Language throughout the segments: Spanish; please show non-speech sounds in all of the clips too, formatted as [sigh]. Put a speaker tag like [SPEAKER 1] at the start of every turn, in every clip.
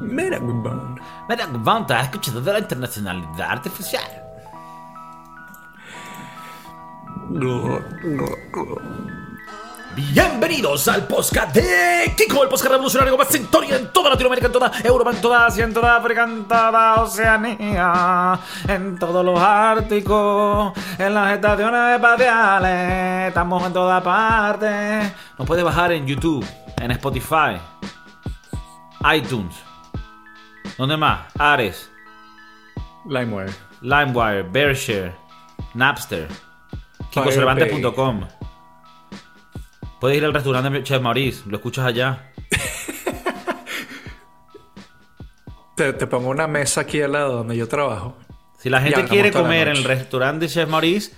[SPEAKER 1] Mira, huevón,
[SPEAKER 2] te has escuchado de la internacionalidad artificial. Bienvenidos al podcast de Kiko, el podcast revolucionario más sintonía en toda Latinoamérica, en toda Europa, en toda Asia, en toda África, en toda Oceanía, en todos los Árticos, en las estaciones espaciales, estamos en toda parte. Nos puede bajar en YouTube, en Spotify, iTunes. ¿Dónde más? Ares,
[SPEAKER 1] LimeWire.
[SPEAKER 2] LimeWire, Bearshare, Napster, KikoCervantes.com. Puedes ir al restaurante de Chef Maurice, lo escuchas allá. [laughs]
[SPEAKER 1] Te, te pongo una mesa aquí al lado donde yo trabajo.
[SPEAKER 2] Si la gente quiere
[SPEAKER 1] la
[SPEAKER 2] comer en el restaurante de Chef Maurice,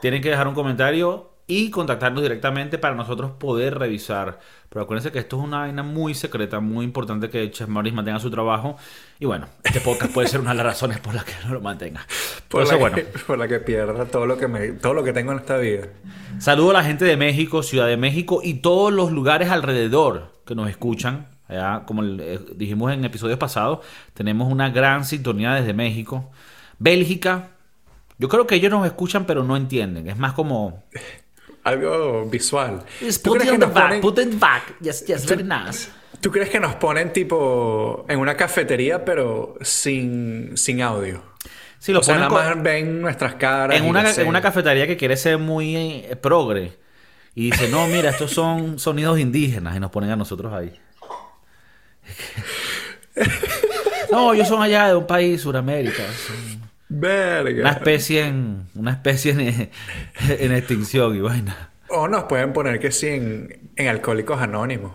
[SPEAKER 2] tienen que dejar un comentario y contactarnos directamente para nosotros poder revisar. Pero acuérdense que esto es una vaina muy secreta, muy importante que Chef Maurice mantenga su trabajo. Y bueno, este podcast puede ser una de las razones por las que no lo mantenga. Por
[SPEAKER 1] Por,
[SPEAKER 2] eso,
[SPEAKER 1] la
[SPEAKER 2] bueno.
[SPEAKER 1] que, por la que pierda todo lo que me, todo lo que tengo en esta vida.
[SPEAKER 2] Saludo a la gente de México, Ciudad de México y todos los lugares alrededor que nos escuchan. Allá, como eh, dijimos en episodios pasados, tenemos una gran sintonía desde México. Bélgica, yo creo que ellos nos escuchan pero no entienden. Es más como...
[SPEAKER 1] Algo visual.
[SPEAKER 2] Just
[SPEAKER 1] ¿Tú
[SPEAKER 2] put it back,
[SPEAKER 1] ponen,
[SPEAKER 2] put it back. Yes, yes, very nice.
[SPEAKER 1] ¿Tú crees que nos ponen tipo en una cafetería pero sin, sin audio?
[SPEAKER 2] Sí, lo
[SPEAKER 1] o sea, nada más ven nuestras caras.
[SPEAKER 2] en una, en una cafetería que quiere ser muy eh, progre. Y dice, no, mira, estos son [laughs] sonidos indígenas. Y nos ponen a nosotros ahí. [laughs] no, ellos son allá de un país, Suramérica. son
[SPEAKER 1] Verga.
[SPEAKER 2] Una especie en, una especie en, [laughs] en extinción y vaina.
[SPEAKER 1] O nos pueden poner que sí en, en Alcohólicos Anónimos.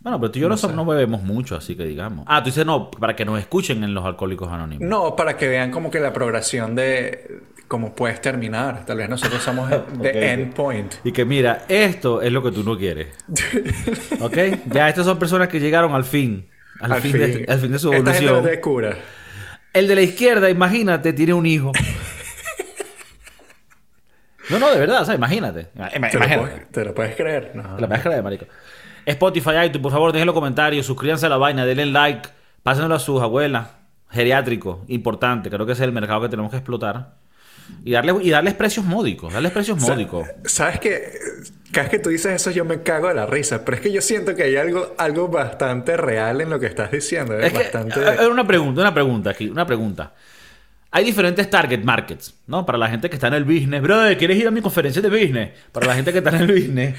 [SPEAKER 2] Bueno, pero tú y yo no, no bebemos mucho, así que digamos. Ah, tú dices no, para que nos escuchen en los alcohólicos anónimos.
[SPEAKER 1] No, para que vean como que la progresión de cómo puedes terminar. Tal vez nosotros somos [laughs] de
[SPEAKER 2] Ok.
[SPEAKER 1] end point.
[SPEAKER 2] Y que mira, esto es lo que tú no quieres. [laughs] ¿Ok? Ya estas son personas que llegaron al fin. Al, fin, De, al fin de su
[SPEAKER 1] Esta gente
[SPEAKER 2] evolución.
[SPEAKER 1] te cura.
[SPEAKER 2] El de la izquierda, imagínate, tiene un hijo. No, no, de verdad, o sea, imagínate. Ima-
[SPEAKER 1] ¿Te lo,
[SPEAKER 2] Imagínate.
[SPEAKER 1] puedes, te lo puedes creer? No.
[SPEAKER 2] Te la puedes creer, marico. Spotify, iTunes, por favor, dejen los comentarios, suscríbanse a la vaina, denle like, pásenlo a sus abuelas. Geriátrico, importante, creo que ese es el mercado que tenemos que explotar. Y, darle, y darles precios módicos, darles precios módicos.
[SPEAKER 1] ¿Sabes que Cada vez que tú dices eso yo me cago de la risa, pero es que yo siento que hay algo, algo bastante real en lo que estás diciendo. Es,
[SPEAKER 2] Es que,
[SPEAKER 1] bastante...
[SPEAKER 2] eh, eh, una pregunta, una pregunta aquí, una pregunta. Hay diferentes target markets, ¿no? Para la gente que está en el business. Brother, ¿quieres ir a mi conferencia de business? Para la gente que está en el business.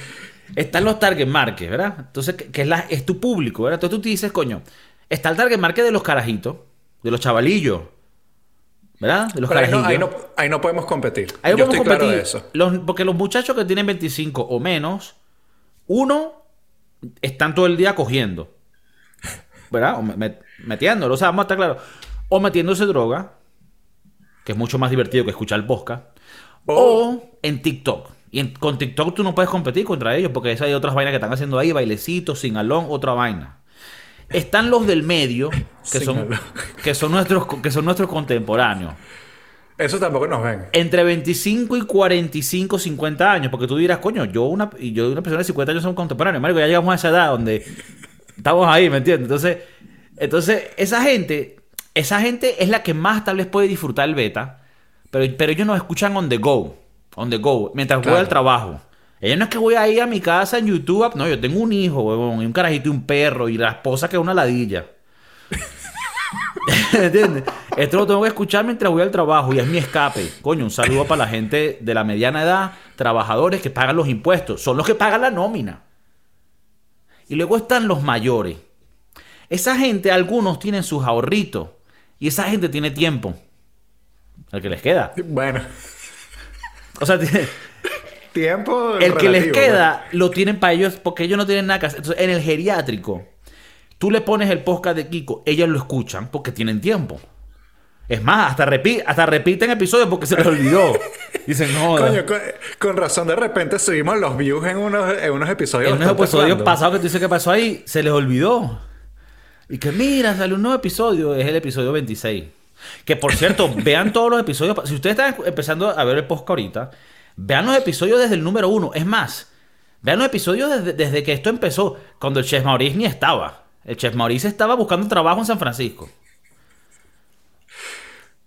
[SPEAKER 2] Están los target markets, ¿verdad? Entonces, que es, la- es tu público, ¿verdad? Entonces tú te dices, coño, está el target market de los carajitos, de los chavalillos, ¿verdad? De los
[SPEAKER 1] Pero ahí, no,
[SPEAKER 2] carajillos.
[SPEAKER 1] ahí, no, ahí no podemos competir.
[SPEAKER 2] Ahí
[SPEAKER 1] yo
[SPEAKER 2] podemos
[SPEAKER 1] estoy claro de
[SPEAKER 2] competir.
[SPEAKER 1] eso.
[SPEAKER 2] Los- porque los muchachos que tienen 25 o menos, uno, están todo el día cogiendo. ¿Verdad? O me- me- metiéndolo. O sea, vamos a estar claros. O metiéndose droga, que es mucho más divertido que escuchar podcast.
[SPEAKER 1] O-
[SPEAKER 2] O en TikTok. Y en- con TikTok tú no puedes competir contra ellos porque esas hay otras vainas que están haciendo ahí, bailecitos, sin alón, otra vaina. Están los del medio, que son, que son nuestros, que son nuestros contemporáneos
[SPEAKER 1] Eso tampoco nos ven.
[SPEAKER 2] entre 25 y 45, 50 años, porque tú dirás, coño, yo una, y yo una persona de 50 años son contemporáneos, marico, ya llegamos a esa edad donde estamos ahí, ¿me entiendes? Entonces, entonces esa gente, esa gente es la que más tal vez puede disfrutar el beta, pero, pero ellos nos escuchan on the go, on the go, mientras voy
[SPEAKER 1] Claro.
[SPEAKER 2] al trabajo. Ellos no es que voy a ir a mi casa en YouTube, no, yo tengo un hijo, huevón, y un carajito y un perro, y la esposa que es una ladilla. [laughs] ¿Entiendes? Esto lo tengo que escuchar mientras voy al trabajo y es mi escape. Coño, un saludo para la gente de la mediana edad, trabajadores que pagan los impuestos. Son los que pagan la nómina. Y luego están los mayores. Esa gente, algunos tienen sus ahorritos. Y esa gente tiene tiempo. El que les queda.
[SPEAKER 1] Bueno,
[SPEAKER 2] O sea, [laughs] tiene-
[SPEAKER 1] tiempo.
[SPEAKER 2] el que les queda lo tienen para ellos porque ellos no tienen nada que hacer. Entonces, en el geriátrico, tú le pones el podcast de Kiko, ellos lo escuchan porque tienen tiempo. Es más, hasta, repi- hasta repiten episodios porque se les olvidó. [laughs] Dicen, no.
[SPEAKER 1] Coño, con, con razón de repente subimos los views en unos, en unos episodios.
[SPEAKER 2] en unos episodios pasados que tú dices que pasó ahí, se les olvidó. Y que mira, sale un nuevo episodio, es el episodio 26. Que por cierto, [laughs] vean todos los episodios. Si ustedes están empezando a ver el podcast ahorita, vean los episodios desde el número uno. Es más, vean los episodios desde, desde que esto empezó, cuando el Chef Maurice ni estaba. El chef Maurice estaba buscando trabajo en San Francisco.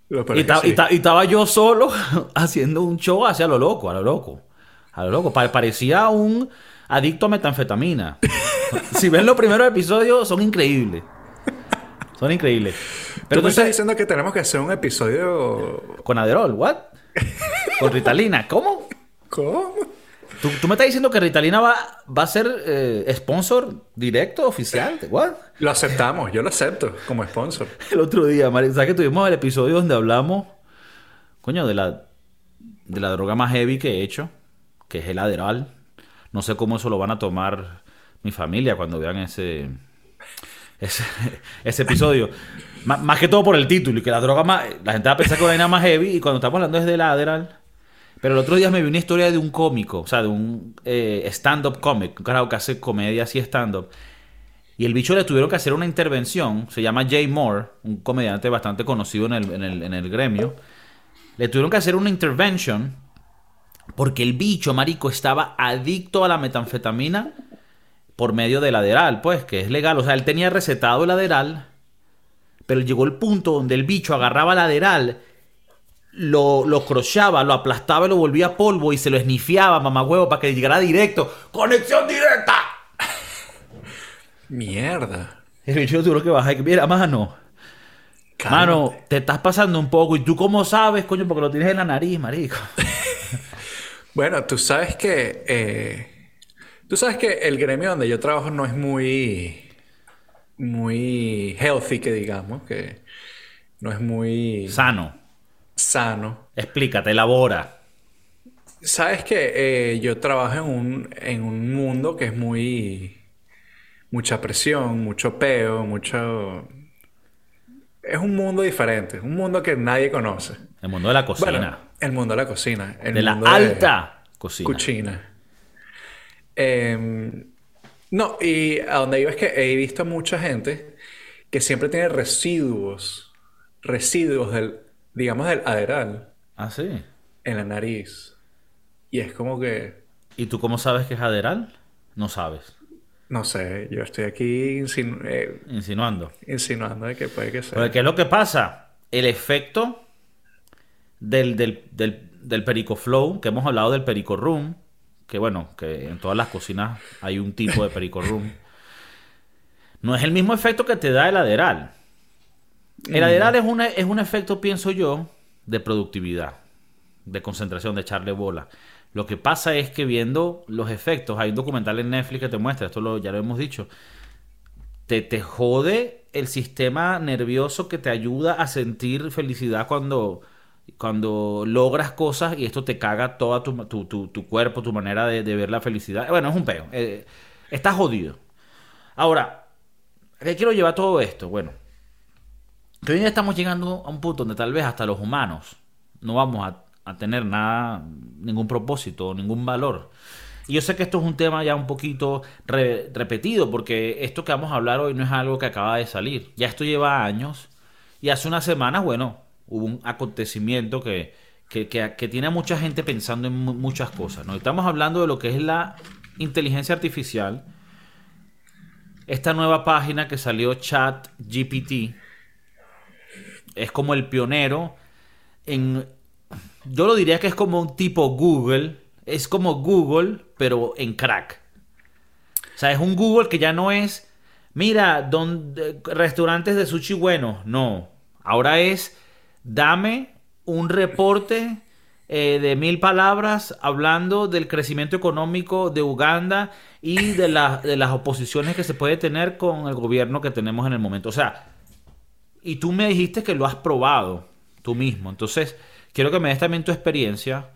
[SPEAKER 2] Y,
[SPEAKER 1] sí.
[SPEAKER 2] estaba yo solo [laughs] haciendo un show hacia lo loco, a lo loco. A lo loco. Pa- parecía un adicto a metanfetamina. [laughs] si ven los primeros episodios, son increíbles. Son increíbles.
[SPEAKER 1] Pero tú me estás diciendo que tenemos que hacer un episodio...
[SPEAKER 2] con Aderol, ¿what? [laughs] Con Ritalina, ¿cómo?
[SPEAKER 1] ¿Cómo?
[SPEAKER 2] ¿Tú, tú me estás diciendo que Ritalina va, va a ser eh, sponsor directo, oficial? ¿What?
[SPEAKER 1] Lo aceptamos, yo lo acepto como sponsor.
[SPEAKER 2] El otro día, ¿sabes que tuvimos el episodio donde hablamos, coño, de la, de la droga más heavy que he hecho, que es el Adderall? No sé cómo eso lo van a tomar mi familia cuando vean ese, ese, [laughs] ese episodio. Má- más que todo por el título y que la droga más... La gente va a pensar que una vaina más heavy y cuando estamos hablando es del Adderall. Pero el otro día me vi una historia de un cómico, o sea, de un eh, stand-up comic, un carajo que hace comedia así stand-up. Y el bicho le tuvieron que hacer una intervención, se llama Jay Moore, un comediante bastante conocido en el, en el- en el gremio. Le tuvieron que hacer una intervention porque el bicho, marico, estaba adicto a la metanfetamina por medio del Adderall, pues, que es legal. O sea, él tenía recetado el Adderall, pero llegó el punto donde el bicho agarraba el Adderall, lo, lo crochaba, lo aplastaba y lo volvía polvo y se lo esnifiaba, mamagüevo, para que llegara directo. ¡Conexión directa!
[SPEAKER 1] Mierda.
[SPEAKER 2] El bicho tuvo que bajar mira, mano, mano,
[SPEAKER 1] Cálmate.
[SPEAKER 2] te estás pasando un poco. ¿Y tú cómo sabes, coño? Porque lo tienes en la nariz, marico. [laughs]
[SPEAKER 1] Bueno, tú sabes que... eh, tú sabes que el gremio donde yo trabajo no es muy... Muy healthy, que digamos. Que no es muy
[SPEAKER 2] Sano.
[SPEAKER 1] Sano.
[SPEAKER 2] Explícate, elabora.
[SPEAKER 1] Sabes que eh, yo trabajo en un, en un mundo que es muy... Mucha presión, mucho peo, mucho... Es un mundo diferente. Un mundo que nadie conoce.
[SPEAKER 2] El mundo de la cocina.
[SPEAKER 1] Bueno, el mundo de la cocina. El
[SPEAKER 2] de la
[SPEAKER 1] mundo
[SPEAKER 2] alta cocina.
[SPEAKER 1] Cucina. Em, no, y a donde iba es que he visto mucha gente que siempre tiene residuos, residuos del, digamos, del aderal
[SPEAKER 2] Ah, sí.
[SPEAKER 1] en la nariz. Y es como que,
[SPEAKER 2] ¿Y tú cómo sabes que es Aderal? No sabes.
[SPEAKER 1] no sé, yo estoy aquí insinu- eh,
[SPEAKER 2] Insinuando.
[SPEAKER 1] insinuando de que puede que sea.
[SPEAKER 2] Porque ¿qué es lo que pasa? El efecto del, del, del, del Perico Flow, que hemos hablado del Perico Room, que bueno, que en todas las cocinas hay un tipo de Perico Room, [laughs] no es el mismo efecto que te da el Aderal. El Aderal es, una- es un efecto, pienso yo, de productividad, de concentración, de echarle bola. Lo que pasa es que viendo los efectos, hay un documental en Netflix que te muestra, esto lo, ya lo hemos dicho, te, te jode el sistema nervioso que te ayuda a sentir felicidad cuando, cuando logras cosas y esto te caga todo tu, tu, tu- tu cuerpo, tu manera de, de ver la felicidad. Bueno, es un peo. Eh, estás jodido. Ahora, ¿a qué quiero llevar todo esto? Bueno, que hoy día estamos llegando a un punto donde tal vez hasta los humanos no vamos a, tener nada, ningún propósito, ningún valor. Y yo sé que esto es un tema ya un poquito re- repetido, porque esto que vamos a hablar hoy no es algo que acaba de salir. Ya esto lleva años. Y hace unas semanas, bueno, hubo un acontecimiento que, que, que- tiene a mucha gente pensando en mu- muchas cosas. ¿no? Estamos hablando de lo que es la inteligencia artificial. Esta nueva página que salió Chat GPT es como el pionero en yo lo diría que es como un tipo Google, es como Google pero en crack. O sea, es un Google que ya no es mira, donde, restaurantes de sushi buenos, no. Ahora es dame un reporte eh, de mil palabras hablando del crecimiento económico de Uganda y de, de las oposiciones que se puede tener con el gobierno que tenemos en el momento. O sea, y tú me dijiste que lo has probado tú mismo. Entonces, quiero que me des también tu experiencia.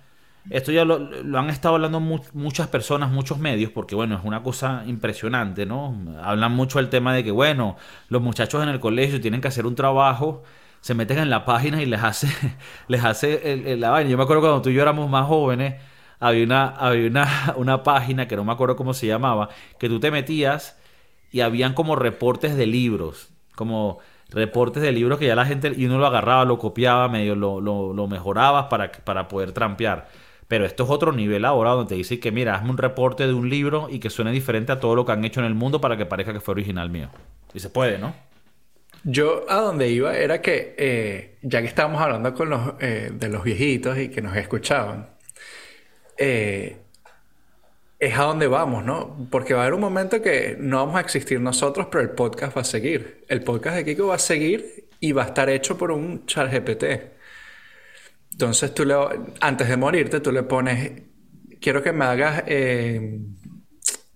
[SPEAKER 2] Esto ya lo, han estado hablando mu- muchas personas, muchos medios, porque bueno, es una cosa impresionante, ¿no? Hablan mucho del tema de que, bueno, los muchachos en el colegio tienen que hacer un trabajo, se meten en la página y les hace, [laughs] les hace el- el- la vaina. Yo me acuerdo cuando tú y yo éramos más jóvenes, había una, había una, [laughs] una página que no me acuerdo cómo se llamaba, que tú te metías y habían como reportes de libros, como reportes de libros que ya la gente, y uno lo agarraba, lo copiaba, medio lo, lo, lo mejoraba para, para poder trampear. Pero esto es otro nivel ahora donde te dice que mira, hazme un reporte de un libro y que suene diferente a todo lo que han hecho en el mundo para que parezca que fue original mío. Y se puede, ¿no?
[SPEAKER 1] Yo a donde iba era que, eh, ya que estábamos hablando con los, eh, de los viejitos y que nos escuchaban, eh, es a donde vamos, ¿no? Porque va a haber un momento que no vamos a existir nosotros, pero el podcast va a seguir. El podcast de Kiko va a seguir y va a estar hecho por un chat GPT. Entonces tú le, antes de morirte, tú le pones, quiero que me hagas eh,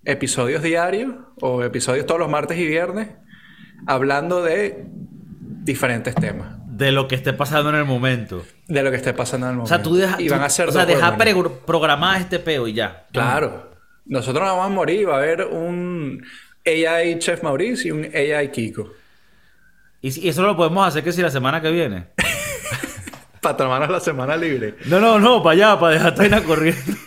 [SPEAKER 1] episodios diarios o episodios todos los martes y viernes hablando de diferentes temas.
[SPEAKER 2] De lo que esté pasando en el momento.
[SPEAKER 1] De lo que esté pasando en el
[SPEAKER 2] O
[SPEAKER 1] momento.
[SPEAKER 2] sea, tú dejas.
[SPEAKER 1] Y van a
[SPEAKER 2] o sea, deja programar este peo y ya.
[SPEAKER 1] Claro. Nosotros no vamos a morir. Va a haber un AI Chef Mauricio y un AI Kiko.
[SPEAKER 2] Y, si- y eso lo podemos hacer que si la semana que viene. [laughs]
[SPEAKER 1] Para tomarnos la semana libre.
[SPEAKER 2] No, no, no, para allá, para dejar Taina corriendo. [laughs]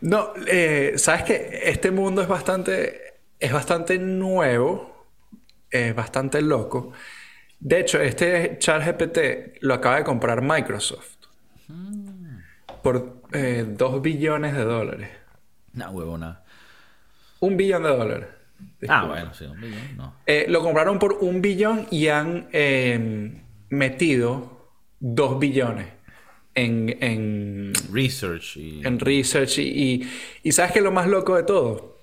[SPEAKER 1] No, eh, sabes que este mundo es bastante, es bastante nuevo, es bastante loco. De hecho, este ChatGPT lo acaba de comprar Microsoft por eh, 2 billones de dólares.
[SPEAKER 2] No, huevona.
[SPEAKER 1] Un billón de dólares.
[SPEAKER 2] Ah, bueno, sí, un millón, no.
[SPEAKER 1] Eh, lo compraron por un billón y han eh, metido 2 billones en, en,
[SPEAKER 2] Research y.
[SPEAKER 1] en research. Y, y, y ¿sabes qué es lo más loco de todo?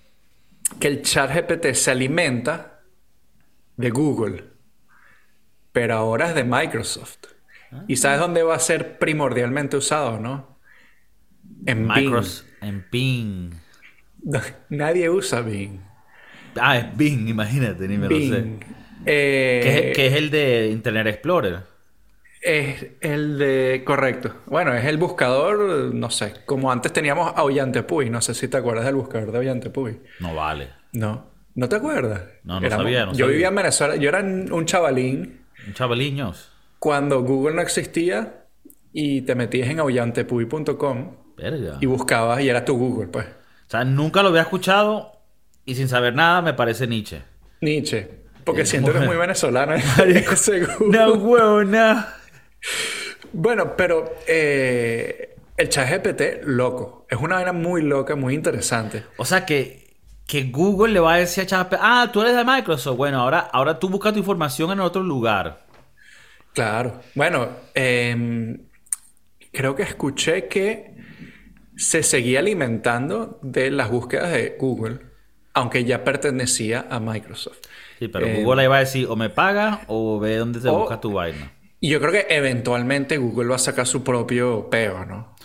[SPEAKER 1] Que el chat GPT se alimenta de Google, pero ahora es de Microsoft. ¿Y sabes dónde va a ser primordialmente usado, no? En
[SPEAKER 2] Microsoft. En Bing.
[SPEAKER 1] Bing. [laughs] Nadie usa Bing.
[SPEAKER 2] Ah, es Bing, imagínate, ni me lo sé.
[SPEAKER 1] Bing. Eh,
[SPEAKER 2] Que es, el de Internet Explorer.
[SPEAKER 1] Es el de... Correcto. Bueno, es el buscador, no sé, como antes teníamos Aullante No sé si te acuerdas del buscador de Aullante
[SPEAKER 2] No vale.
[SPEAKER 1] No. ¿No te acuerdas?
[SPEAKER 2] No, no sabía, no
[SPEAKER 1] yo
[SPEAKER 2] sabía.
[SPEAKER 1] vivía en Venezuela. Yo era un chavalín
[SPEAKER 2] Un chavaliños.
[SPEAKER 1] cuando Google no existía y te metías en aullantepuy.com
[SPEAKER 2] Verga.
[SPEAKER 1] y buscabas y era tu Google, pues.
[SPEAKER 2] O sea, nunca lo había escuchado y sin saber nada me parece Nietzsche.
[SPEAKER 1] Nietzsche. Porque
[SPEAKER 2] Eh,
[SPEAKER 1] siento que es muy venezolano. [laughs]
[SPEAKER 2] No, huevo, no.
[SPEAKER 1] Bueno, pero eh, el chat GPT, loco. Es una vaina muy loca, muy interesante.
[SPEAKER 2] O sea que, que Google le va a decir a ChatGPT, ah, tú eres de Microsoft. Bueno, ahora, ahora tú buscas tu información en otro lugar.
[SPEAKER 1] Claro. Bueno, em, creo que escuché que se seguía alimentando de las búsquedas de Google, aunque ya pertenecía a Microsoft.
[SPEAKER 2] Sí, pero
[SPEAKER 1] Eh,
[SPEAKER 2] Google le va a decir, o me pagas o ve dónde te
[SPEAKER 1] o-
[SPEAKER 2] buscas tu vaina.
[SPEAKER 1] Y yo creo que eventualmente Google va a sacar su propio peo, ¿no?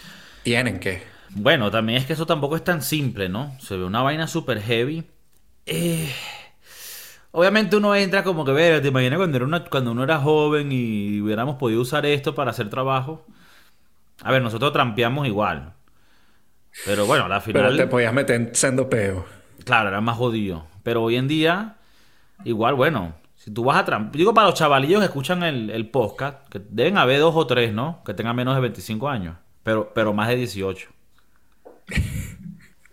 [SPEAKER 1] Tienen que.
[SPEAKER 2] Bueno, también es que eso tampoco es tan simple, ¿no? Se ve una vaina super heavy. Eh, Obviamente uno entra como que, ver, te imaginas cuando, era una- cuando uno era joven y hubiéramos podido usar esto para hacer trabajo. A ver, nosotros trampeamos igual. Pero bueno, al
[SPEAKER 1] Pero
[SPEAKER 2] final,
[SPEAKER 1] te podías meter en sendo peo.
[SPEAKER 2] claro, era más jodido. Pero hoy en día, igual, bueno, si tú vas a trampear... Digo para los chavalillos que escuchan el, el podcast, que deben haber dos o tres, ¿no? Que tengan menos de 25 años, pero, pero más de 18.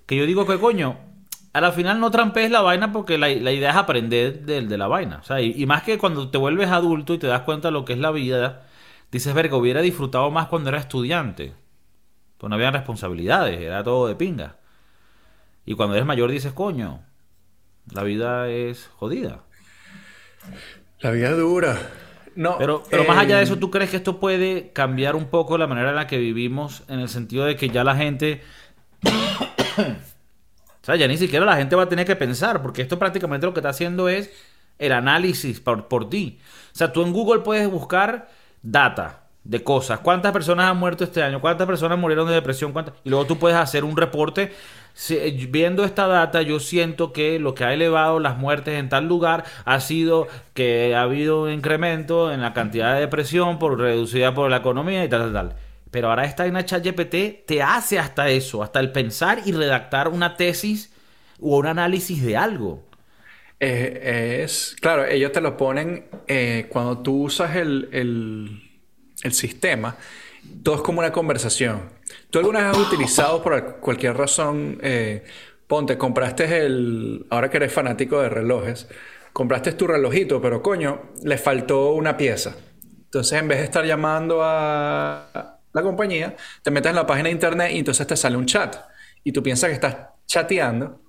[SPEAKER 2] Que yo digo que coño, a la final no trampees la vaina porque la, la idea es aprender de, de la vaina. O sea, y, y más que cuando te vuelves adulto y te das cuenta de lo que es la vida, dices, verga, hubiera disfrutado más cuando era estudiante. Pues no había responsabilidades, era todo de pinga. Y cuando eres mayor dices, coño, la vida es jodida.
[SPEAKER 1] La vida es dura. No.
[SPEAKER 2] Pero, pero más allá de eso, ¿tú crees que esto puede cambiar un poco la manera en la que vivimos? En el sentido de que ya la gente. [coughs] o sea, ya ni siquiera la gente va a tener que pensar, porque esto prácticamente lo que está haciendo es el análisis por, por ti. O sea, tú en Google puedes buscar data de cosas. ¿Cuántas personas han muerto este año? ¿Cuántas personas murieron de depresión? ¿Cuántas? Y luego tú puedes hacer un reporte. Eh, viendo esta data, yo siento que lo que ha elevado las muertes en tal lugar ha sido que ha habido un incremento en la cantidad de depresión por reducida por la economía y tal, tal, tal. Pero ahora esta en ChatGPT te hace hasta eso, hasta el pensar y redactar una tesis o un análisis de algo.
[SPEAKER 1] Eh, es, claro, ellos te lo ponen eh, cuando tú usas el- el sistema, todo es como una conversación. ¿Tú alguna vez has utilizado por al- cualquier razón, eh, ponte, compraste el, ahora que eres fanático de relojes, compraste tu relojito, pero coño, le faltó una pieza. Entonces, en vez de estar llamando a la compañía, te metes en la página de internet y entonces te sale un chat. Y tú piensas que estás chateando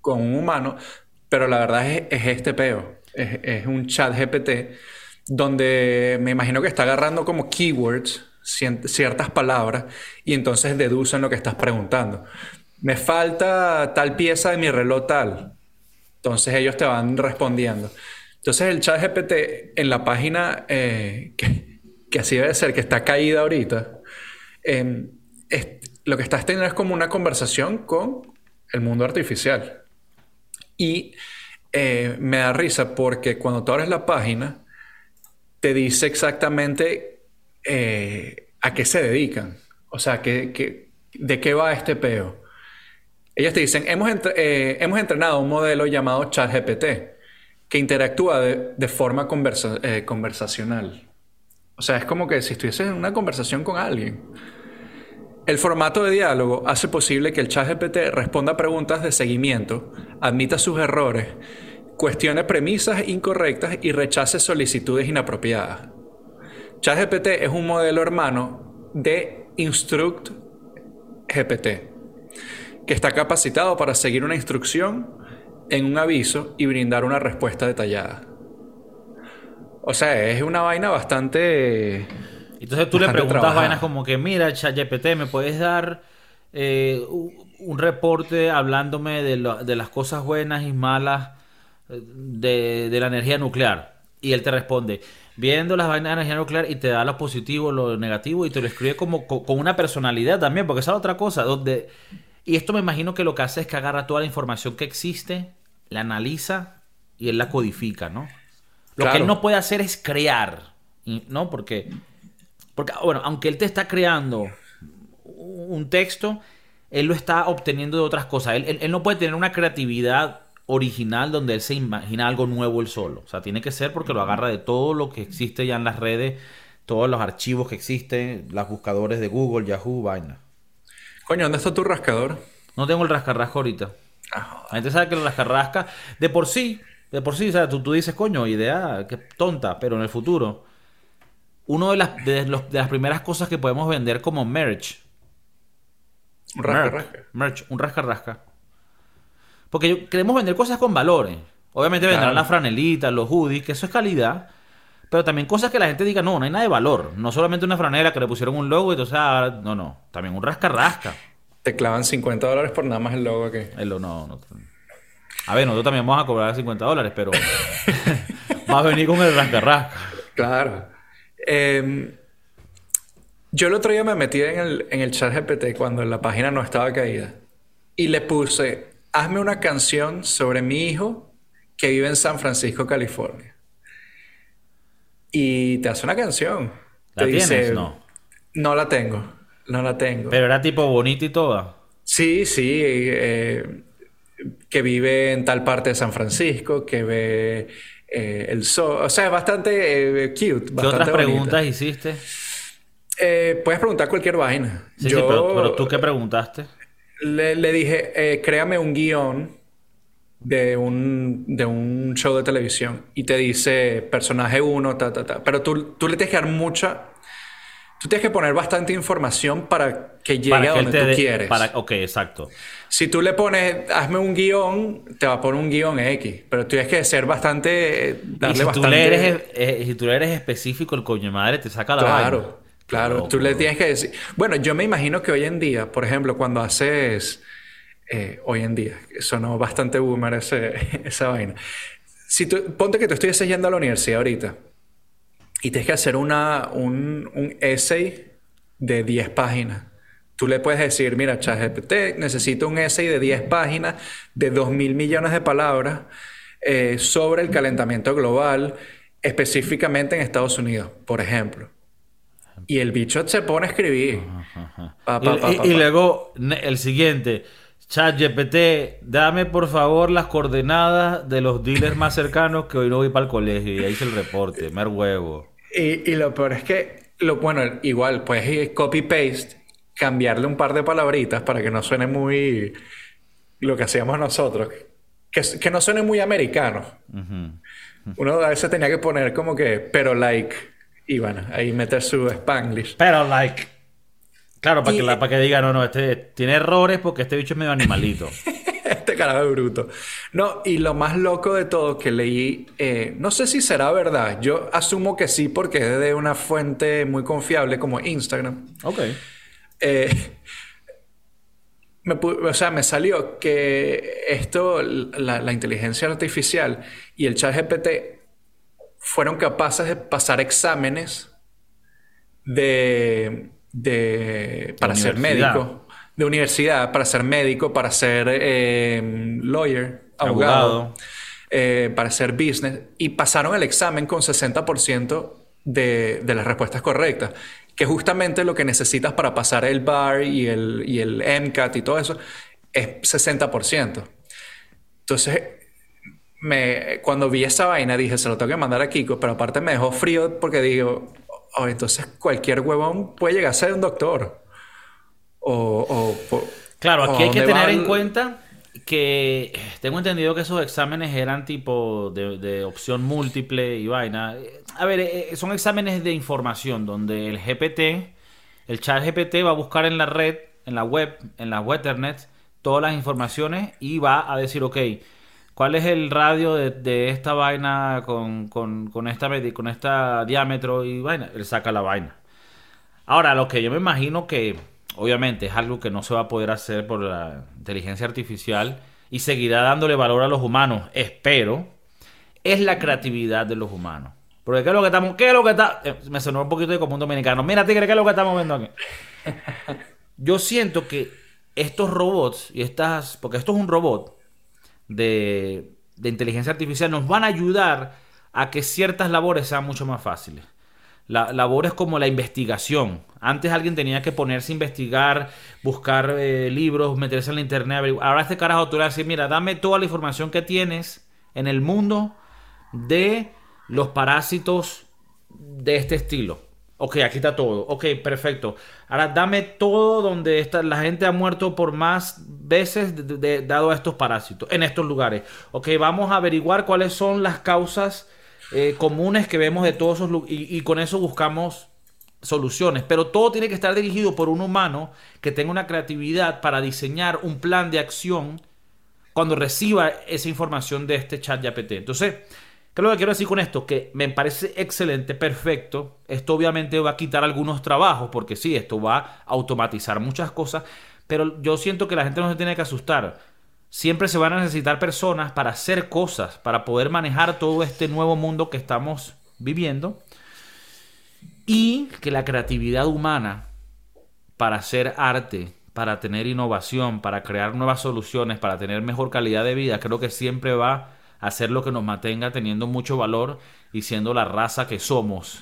[SPEAKER 1] con un humano, pero la verdad es, es este peo. Es un chat GPT donde me imagino que está agarrando como keywords ciertas palabras y entonces deducen lo que estás preguntando. Me falta tal pieza de mi reloj tal. Entonces ellos te van respondiendo. Entonces el chat GPT en la página eh, que, que así debe ser, que está caída ahorita, eh, es- lo que estás teniendo es como una conversación con el mundo artificial. Y eh, me da risa porque cuando tú abres la página, te dice exactamente eh, a qué se dedican. O sea, que, de qué va este peo. Ellos te dicen, hemos, eh, entrenado un modelo llamado ChatGPT que interactúa de, forma eh, conversacional. O sea, es como que si estuvieses en una conversación con alguien. El formato de diálogo hace posible que el ChatGPT responda preguntas de seguimiento, admita sus errores, cuestione premisas incorrectas y rechace solicitudes inapropiadas. ChatGPT es un modelo hermano de Instruct GPT, que está capacitado para seguir una instrucción en un aviso y brindar una respuesta detallada. O sea, es una vaina bastante...
[SPEAKER 2] Entonces tú le preguntas
[SPEAKER 1] trabajada.
[SPEAKER 2] vainas como que, mira, ChatGPT, ¿me puedes dar eh, un reporte hablándome de, lo- de las cosas buenas y malas de, de la energía nuclear? Y él te responde, viendo las vainas de energía nuclear y te da lo positivo, lo negativo y te lo escribe como co- con una personalidad también, porque esa es otra cosa, donde... Y esto me imagino que lo que hace es que agarra toda la información que existe, la analiza y él la codifica, ¿no? Lo que él no puede hacer es crear, ¿no? Porque, porque, bueno, aunque él te está creando un texto, él lo está obteniendo de otras cosas. Él, él- él no puede tener una creatividad original donde él se imagina algo nuevo él solo. O sea, tiene que ser porque lo agarra de todo lo que existe ya en las redes, todos los archivos que existen, los buscadores de Google, Yahoo, vaina.
[SPEAKER 1] Coño, ¿dónde está tu rascador?
[SPEAKER 2] No tengo el rascarrasca ahorita.
[SPEAKER 1] Ah,
[SPEAKER 2] La gente sabe que el rascarrasca, de por sí, de por sí, o sea, tú, tú dices, coño, idea, qué tonta, pero en el futuro, uno de las, de, los- de las primeras cosas que podemos vender como merch,
[SPEAKER 1] un rasca,
[SPEAKER 2] merch,
[SPEAKER 1] rasca.
[SPEAKER 2] merch, un rascarrasca. Porque queremos vender cosas con valores. Obviamente vendrán las franelitas, los hoodies, que eso es calidad. Pero también cosas que la gente diga, no, no hay nada de valor. No solamente una franela que le pusieron un logo y entonces, ah, no, no. También un rascarrasca.
[SPEAKER 1] Te clavan 50 dólares por nada más el logo aquí.
[SPEAKER 2] El no, no. A ver, nosotros también vamos a cobrar 50 dólares, pero [laughs] va a venir con el rascarrasca.
[SPEAKER 1] Claro. Eh, yo el otro día me metí en el, en el chat GPT cuando la página no estaba caída. Y le puse, hazme una canción sobre mi hijo que vive en San Francisco, California. Y te hace una canción.
[SPEAKER 2] ¿La
[SPEAKER 1] te
[SPEAKER 2] tienes? No.
[SPEAKER 1] No la tengo. No la tengo.
[SPEAKER 2] Pero era tipo bonita y toda.
[SPEAKER 1] Sí, sí, eh, que vive en tal parte de San Francisco, que ve eh, el sol. O sea, es bastante eh, cute.
[SPEAKER 2] ¿Qué
[SPEAKER 1] bastante
[SPEAKER 2] otras
[SPEAKER 1] bonita.
[SPEAKER 2] preguntas hiciste?
[SPEAKER 1] Puedes preguntar cualquier vaina.
[SPEAKER 2] Sí,
[SPEAKER 1] Yo
[SPEAKER 2] sí, pero, pero tú qué preguntaste.
[SPEAKER 1] Le, le dije, eh, créame un guion de un, de un show de televisión y te dice personaje 1, ta, ta, ta. Pero tú, tú le tienes que dar mucha... Tú tienes que poner bastante información para que llegue
[SPEAKER 2] Para
[SPEAKER 1] a
[SPEAKER 2] que
[SPEAKER 1] donde tú quieres.
[SPEAKER 2] Para... Ok, exacto.
[SPEAKER 1] Si tú le pones, hazme un guion, te va a poner un guion X. Pero tú tienes que ser bastante. eh,
[SPEAKER 2] Y
[SPEAKER 1] Darle
[SPEAKER 2] tú,
[SPEAKER 1] bastante.
[SPEAKER 2] le eres, eh, si tú le eres específico, el coño madre te saca la vaina.
[SPEAKER 1] Claro, tú le tienes que decir. Bueno, yo me imagino que hoy en día, por ejemplo, cuando haces. eh, hoy en día, sonó bastante boomer ese- [laughs] esa vaina. Si tú, ponte que tú estuvieses yendo a la universidad ahorita y tienes que hacer una, un, un essay de 10 páginas. Tú le puedes decir, mira, ChatGPT, necesito un essay de 10 páginas de 2 mil millones de palabras eh, sobre el calentamiento global, específicamente en Estados Unidos, por ejemplo. Y el bicho se pone a escribir. Pa, pa,
[SPEAKER 2] y,
[SPEAKER 1] pa,
[SPEAKER 2] y-
[SPEAKER 1] pa,
[SPEAKER 2] y
[SPEAKER 1] pa.
[SPEAKER 2] luego el siguiente. Chat GPT, dame por favor las coordenadas de los dealers más cercanos que hoy no voy para el colegio. Y ahí hice el reporte, mer huevo.
[SPEAKER 1] Y, y lo peor es que, lo, bueno, igual, puedes copy-paste, cambiarle un par de palabritas para que no suene muy lo que hacíamos nosotros. Que, que no suene muy americano. Uno a veces tenía que poner como que, pero like, y bueno, ahí meter su spanglish.
[SPEAKER 2] Pero, like. Claro, para,
[SPEAKER 1] Y-
[SPEAKER 2] que, la- para que diga, no, no, este tiene errores porque este bicho es medio animalito. [laughs]
[SPEAKER 1] este carajo es bruto. No, y lo más loco de todo que leí, eh, no sé si será verdad, yo asumo que sí porque es de una fuente muy confiable como Instagram.
[SPEAKER 2] Ok.
[SPEAKER 1] Eh, me o sea, me salió que esto, la, la inteligencia artificial y el chat GPT fueron capaces de pasar exámenes de, de para ser médico, de universidad, para ser médico, para ser eh, lawyer, abogado,
[SPEAKER 2] Abogado.
[SPEAKER 1] eh, para ser business, y pasaron el examen con 60% de, de las respuestas correctas, que justamente lo que necesitas para pasar el BAR y el, y el MCAT y todo eso es 60%. Entonces, me, cuando vi esa vaina dije, se lo tengo que mandar a Kiko, pero aparte me dejó frío porque digo, oh, entonces cualquier huevón puede llegar a ser un doctor. O, o- o-
[SPEAKER 2] Claro,
[SPEAKER 1] o
[SPEAKER 2] aquí hay que tener en
[SPEAKER 1] el-
[SPEAKER 2] cuenta que tengo entendido que esos exámenes eran tipo de, de opción múltiple y vaina. A ver, eh, son exámenes de información donde el GPT, el chat GPT va a buscar en la red, en la web, en la Ethernet, todas las informaciones y va a decir, ok, ¿cuál es el radio de, de esta vaina con, con, con esta, con esta diámetro y vaina? Él saca la vaina. Ahora, lo que yo me imagino que obviamente es algo que no se va a poder hacer por la inteligencia artificial y seguirá dándole valor a los humanos, espero, es la creatividad de los humanos. Porque ¿qué es lo que estamos? ¿Qué es lo que está? eh, me sonó un poquito de como un dominicano. Mira, tigre, ¿qué es lo que estamos viendo aquí? [laughs] Yo siento que estos robots y estas, porque esto es un robot de, de inteligencia artificial, nos van a ayudar a que ciertas labores sean mucho más fáciles. La, labores como la investigación. Antes alguien tenía que ponerse a investigar, buscar eh, libros, meterse en la internet. Ahora este carajo tú le mira, dame toda la información que tienes en el mundo de los parásitos de este estilo. Ok, aquí está todo. Ok, perfecto. Ahora dame todo donde está, la gente ha muerto por más veces de- de- dado a estos parásitos, en estos lugares. Ok, vamos a averiguar cuáles son las causas eh, comunes que vemos de todos esos lugares y, y con eso buscamos soluciones. Pero todo tiene que estar dirigido por un humano que tenga una creatividad para diseñar un plan de acción cuando reciba esa información de este chat GPT. Entonces, ¿qué es lo que quiero decir con esto? Que me parece excelente, perfecto. Esto obviamente va a quitar algunos trabajos, porque sí, esto va a automatizar muchas cosas, pero yo siento que la gente no se tiene que asustar. Siempre se van a necesitar personas para hacer cosas, para poder manejar todo este nuevo mundo que estamos viviendo. Y que la creatividad humana para hacer arte, para tener innovación, para crear nuevas soluciones, para tener mejor calidad de vida, creo que siempre va a ser lo que nos mantenga teniendo mucho valor y siendo la raza que somos,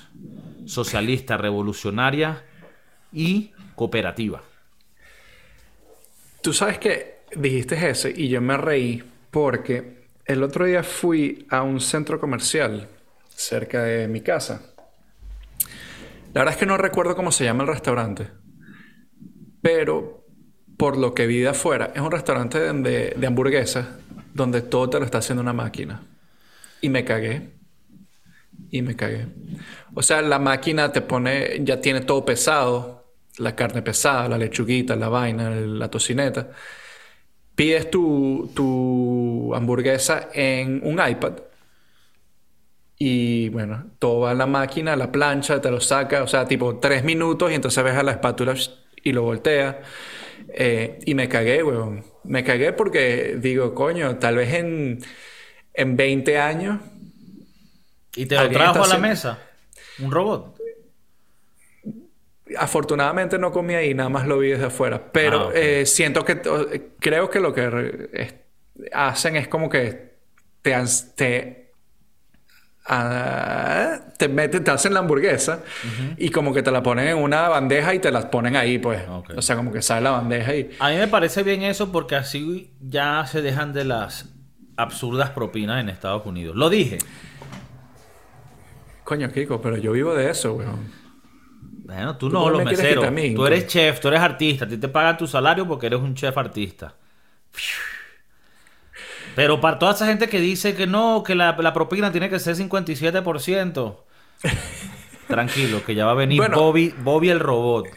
[SPEAKER 2] socialista, revolucionaria y cooperativa.
[SPEAKER 1] Tú sabes que dijiste ese y yo me reí porque el otro día fui a un centro comercial cerca de mi casa. La verdad es que no recuerdo cómo se llama el restaurante, pero por lo que vi de afuera, es un restaurante de, de hamburguesas donde todo te lo está haciendo una máquina. Y me cagué. Y me cagué. O sea, la máquina te pone, ya tiene todo pesado, la carne pesada, la lechuguita, la vaina, la tocineta. Pides tu, tu hamburguesa en un iPad. Y bueno, todo va en la máquina, la plancha, te lo saca, o sea, tipo tres minutos y entonces ves a la espátula y lo voltea. Eh, y me cagué, weón. Me cagué porque digo, coño, tal vez en, en 20 años
[SPEAKER 2] ¿Y te lo trajo a la mesa? ¿Un robot?
[SPEAKER 1] Afortunadamente no comí ahí, nada más lo vi desde afuera. Pero
[SPEAKER 2] Ah,
[SPEAKER 1] eh, siento que, creo que lo que hacen es como que te, te meten, te hacen la hamburguesa y como que te la ponen en una bandeja y te la ponen ahí, pues. O sea, como que sale la bandeja y...
[SPEAKER 2] A mí me parece bien eso porque así ya se dejan de las absurdas propinas en Estados Unidos. Lo dije.
[SPEAKER 1] Coño, Kiko, pero yo vivo de eso, weón.
[SPEAKER 2] Bueno, tú
[SPEAKER 1] ¿Tú
[SPEAKER 2] no, los
[SPEAKER 1] me
[SPEAKER 2] meseros. Tú eres
[SPEAKER 1] entonces?
[SPEAKER 2] chef, tú eres artista. A ti te pagan tu salario porque eres un chef artista. Pero para toda esa gente que dice que no, que la, la propina tiene que ser 57%. [laughs] Tranquilo, que ya va a venir
[SPEAKER 1] Bueno.
[SPEAKER 2] Bobby, Bobby el robot.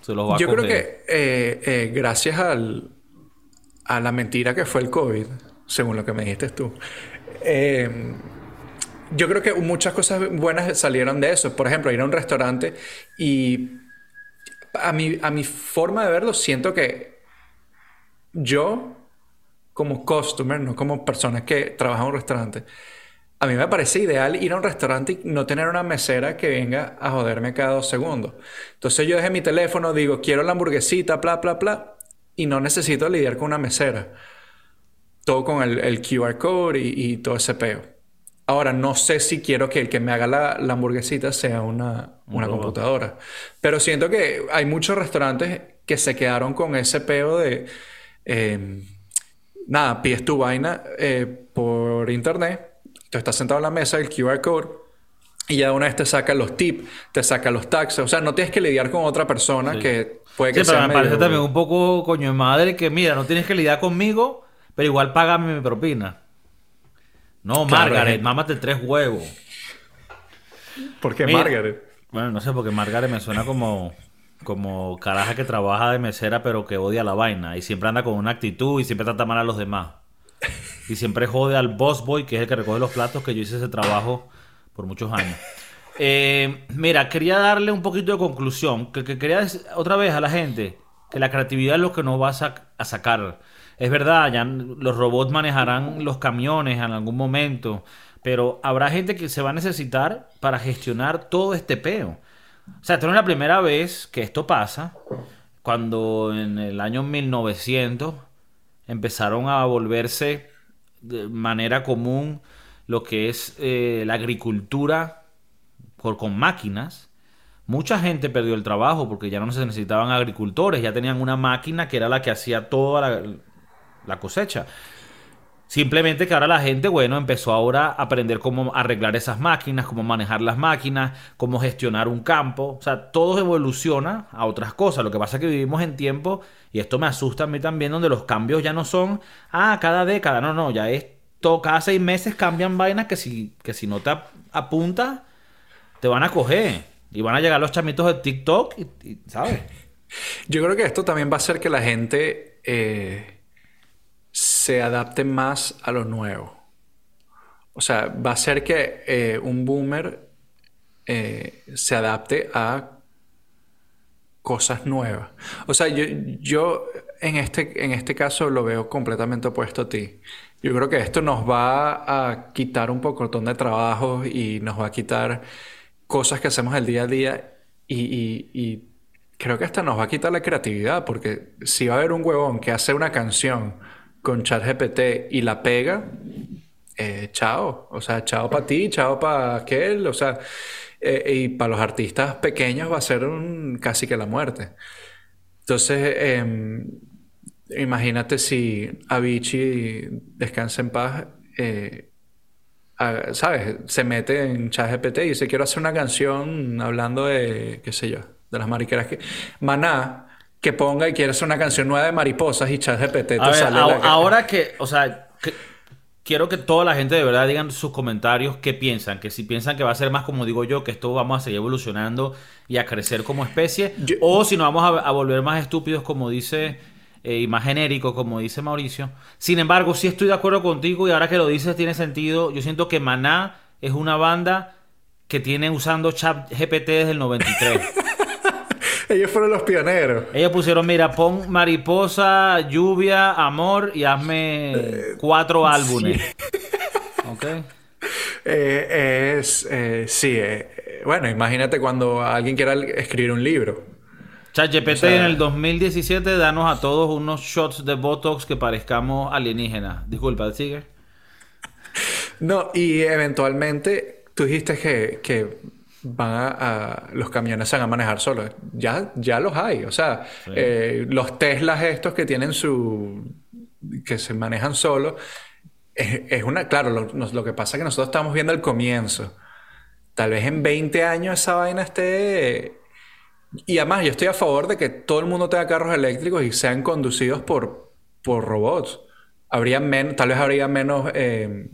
[SPEAKER 2] Se los va a
[SPEAKER 1] Yo creo que eh, eh, gracias al, a la mentira que fue el COVID, según lo que me dijiste tú. Eh, yo creo que muchas cosas buenas salieron de eso. Por ejemplo, ir a un restaurante y a mi, a mi forma de verlo, siento que yo, como customer, no como persona que trabaja en un restaurante, a mí me parece ideal ir a un restaurante y no tener una mesera que venga a joderme cada dos segundos. Entonces yo dejé mi teléfono, digo, quiero la hamburguesita, bla, bla, bla, y no necesito lidiar con una mesera. Todo con el, QR code y, todo ese peo. Ahora, no sé si quiero que el que me haga la, hamburguesita sea una, una computadora. Pero siento que hay muchos restaurantes que se quedaron con ese peo de... Eh, nada, pides tu vaina eh, por internet Tú estás sentado en la mesa, el QR code, y ya una vez te saca los tips, te saca los taxes. O sea, no tienes que lidiar con otra persona que puede que
[SPEAKER 2] sí, pero me parece también un poco coño de madre que, mira, no tienes que lidiar conmigo, pero igual págame mi propina. No, Margaret, mámate tres huevos.
[SPEAKER 1] ¿Por qué Margaret?
[SPEAKER 2] Bueno, no sé, porque Margaret me suena como como caraja que trabaja de mesera pero que odia la vaina y siempre anda con una actitud y siempre trata mal a los demás. Y siempre jode al boss boy, que es el que recoge los platos, que yo hice ese trabajo por muchos años. Eh, mira, quería darle un poquito de conclusión. Que, quería decir otra vez a la gente que la creatividad es lo que nos va a, sacar. Es verdad, ya los robots manejarán los camiones en algún momento, pero habrá gente que se va a necesitar para gestionar todo este peo. O sea, esto no es la primera vez que esto pasa. Cuando en el año 1900 empezaron a volverse de manera común lo que es eh, la agricultura con máquinas. Mucha gente perdió el trabajo porque ya no se necesitaban agricultores, ya tenían una máquina que era la que hacía toda la cosecha. Simplemente que ahora la gente, bueno, empezó ahora a aprender cómo arreglar esas máquinas, cómo manejar las máquinas, cómo gestionar un campo. O sea, todo evoluciona a otras cosas. Lo que pasa es que vivimos en tiempo, y esto me asusta a mí también, donde los cambios ya no son, ah, cada década. No, no, ya es todo, cada seis meses cambian vainas que si, que si no te apuntas, te van a coger. Y van a llegar los chamitos de TikTok, y, ¿sabes? [laughs]
[SPEAKER 1] Yo creo que esto también va a hacer que la gente... Eh se adapte más a lo nuevo. O sea, va a ser que eh, un boomer eh, se adapte a cosas nuevas. O sea, yo, yo en, este, en este caso lo veo completamente opuesto a ti. Yo creo que esto nos va a quitar un poco de trabajo y nos va a quitar cosas que hacemos el día a día y, y creo que hasta nos va a quitar la creatividad porque si va a haber un huevón que hace una canción con ChatGPT y la pega, eh, chao. O sea, chao para ti, chao para aquel. O sea, eh, y para los artistas pequeños va a ser un, casi que la muerte. Entonces, em, imagínate si Avicii descansa en paz, eh, ¿sabes? Se mete en ChatGPT y dice, quiero hacer una canción hablando de, qué sé yo, de las mariqueras que... Maná que ponga y quieres una canción nueva de mariposas y ChatGPT te sale
[SPEAKER 2] Ahora que, o sea, quiero que toda la gente de verdad digan sus comentarios qué piensan, que si piensan que va a ser más como digo yo, que esto vamos a seguir evolucionando y a crecer como especie, o si nos vamos a, volver más estúpidos como dice eh, y más genérico como dice Mauricio. Sin embargo, sí estoy de acuerdo contigo y ahora que lo dices tiene sentido. Yo siento que Maná es una banda que tiene usando ChatGPT desde el 93. [laughs]
[SPEAKER 1] Ellos fueron los pioneros.
[SPEAKER 2] Ellos pusieron, mira, pon mariposa, lluvia, amor y hazme eh, cuatro álbumes. [laughs] ¿Ok?
[SPEAKER 1] Eh, es, eh, sí, bueno, imagínate cuando alguien quiera escribir un libro.
[SPEAKER 2] ChatGPT en el 2017, danos a todos unos shots de Botox que parezcamos alienígenas. Disculpa, sigue.
[SPEAKER 1] No, y eventualmente tú dijiste que, que van a, los camiones se van a manejar solos. Ya, ya los hay. O sea, eh, los Teslas estos que tienen su... que se manejan solos. Es, una... Claro, lo, que pasa es que nosotros estamos viendo el comienzo. Tal vez en 20 años esa vaina esté... Y además yo estoy a favor de que todo el mundo tenga carros eléctricos y sean conducidos por, por robots. Habría menos... Tal vez habría menos... Eh,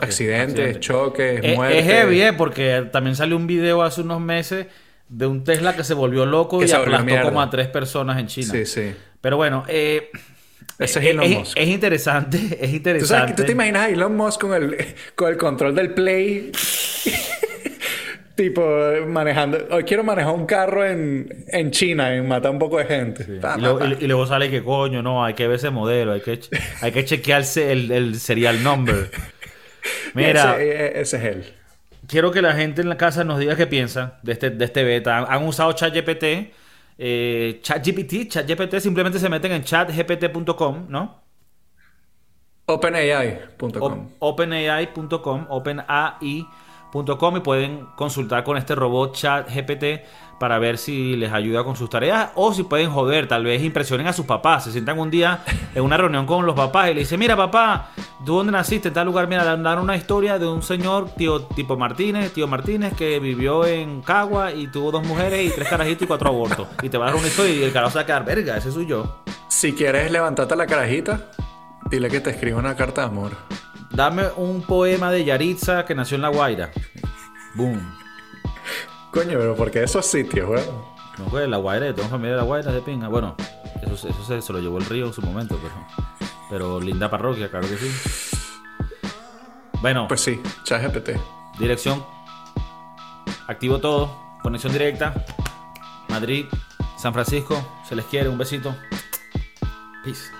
[SPEAKER 1] accidentes, choques,
[SPEAKER 2] es,
[SPEAKER 1] muertes.
[SPEAKER 2] Es heavy, ¿eh? porque también salió un video hace unos meses de un Tesla que se volvió loco y aplastó como a tres personas en China.
[SPEAKER 1] Sí, sí.
[SPEAKER 2] Pero bueno, eh,
[SPEAKER 1] Ese es
[SPEAKER 2] Es,
[SPEAKER 1] Elon
[SPEAKER 2] es-
[SPEAKER 1] Musk.
[SPEAKER 2] es interesante, [laughs] es
[SPEAKER 1] ¿Tú, sabes,
[SPEAKER 2] interesante.
[SPEAKER 1] ¿Tú te imaginas a Elon Musk con el, con el control del Play? [laughs] tipo, manejando. Hoy quiero manejar un carro en, en China y matar un poco de gente. Pa,
[SPEAKER 2] Y luego,
[SPEAKER 1] pa.
[SPEAKER 2] y- y luego sale que coño, no, hay que ver ese modelo, hay que, hay que chequearse el, el serial number. [laughs] [laughs] Mira,
[SPEAKER 1] Ese, eh, ese es él.
[SPEAKER 2] quiero que la gente en la casa nos diga qué piensan de este, de este beta. Han, han usado ChatGPT. Eh, ChatGPT, ChatGPT simplemente se meten en chatgpt.com, ¿no?
[SPEAKER 1] OpenAI.com.
[SPEAKER 2] OpenAI.com, OpenAI.com y pueden consultar con este robot ChatGPT para ver si les ayuda con sus tareas o si pueden joder, tal vez impresionen a sus papás, se sientan un día en una reunión con los papás y le dicen, mira papá, ¿tú dónde naciste? En tal lugar, mira, dan dan una historia de un señor, tío tipo Martínez, tío Martínez, que vivió en Cagua y tuvo dos mujeres y tres carajitos y cuatro abortos. Y te va a dar una historia y el carajo se va a quedar, verga, ese soy yo.
[SPEAKER 1] Si quieres levantarte la carajita, dile que te escriba una carta de amor.
[SPEAKER 2] Dame un poema de Yaritza que nació en La Guaira. Boom.
[SPEAKER 1] Coño, pero porque esos sitios, weón.
[SPEAKER 2] No, pues La Guaira, yo tengo familia de La Guaira de pinga. Bueno, eso, eso se, se lo llevó el río en su momento, pero, pero linda parroquia, claro que sí. Bueno,
[SPEAKER 1] Pues sí, ChatGPT.
[SPEAKER 2] dirección. Activo todo. Conexión directa. Madrid, San Francisco. Se les quiere. Un besito. Peace.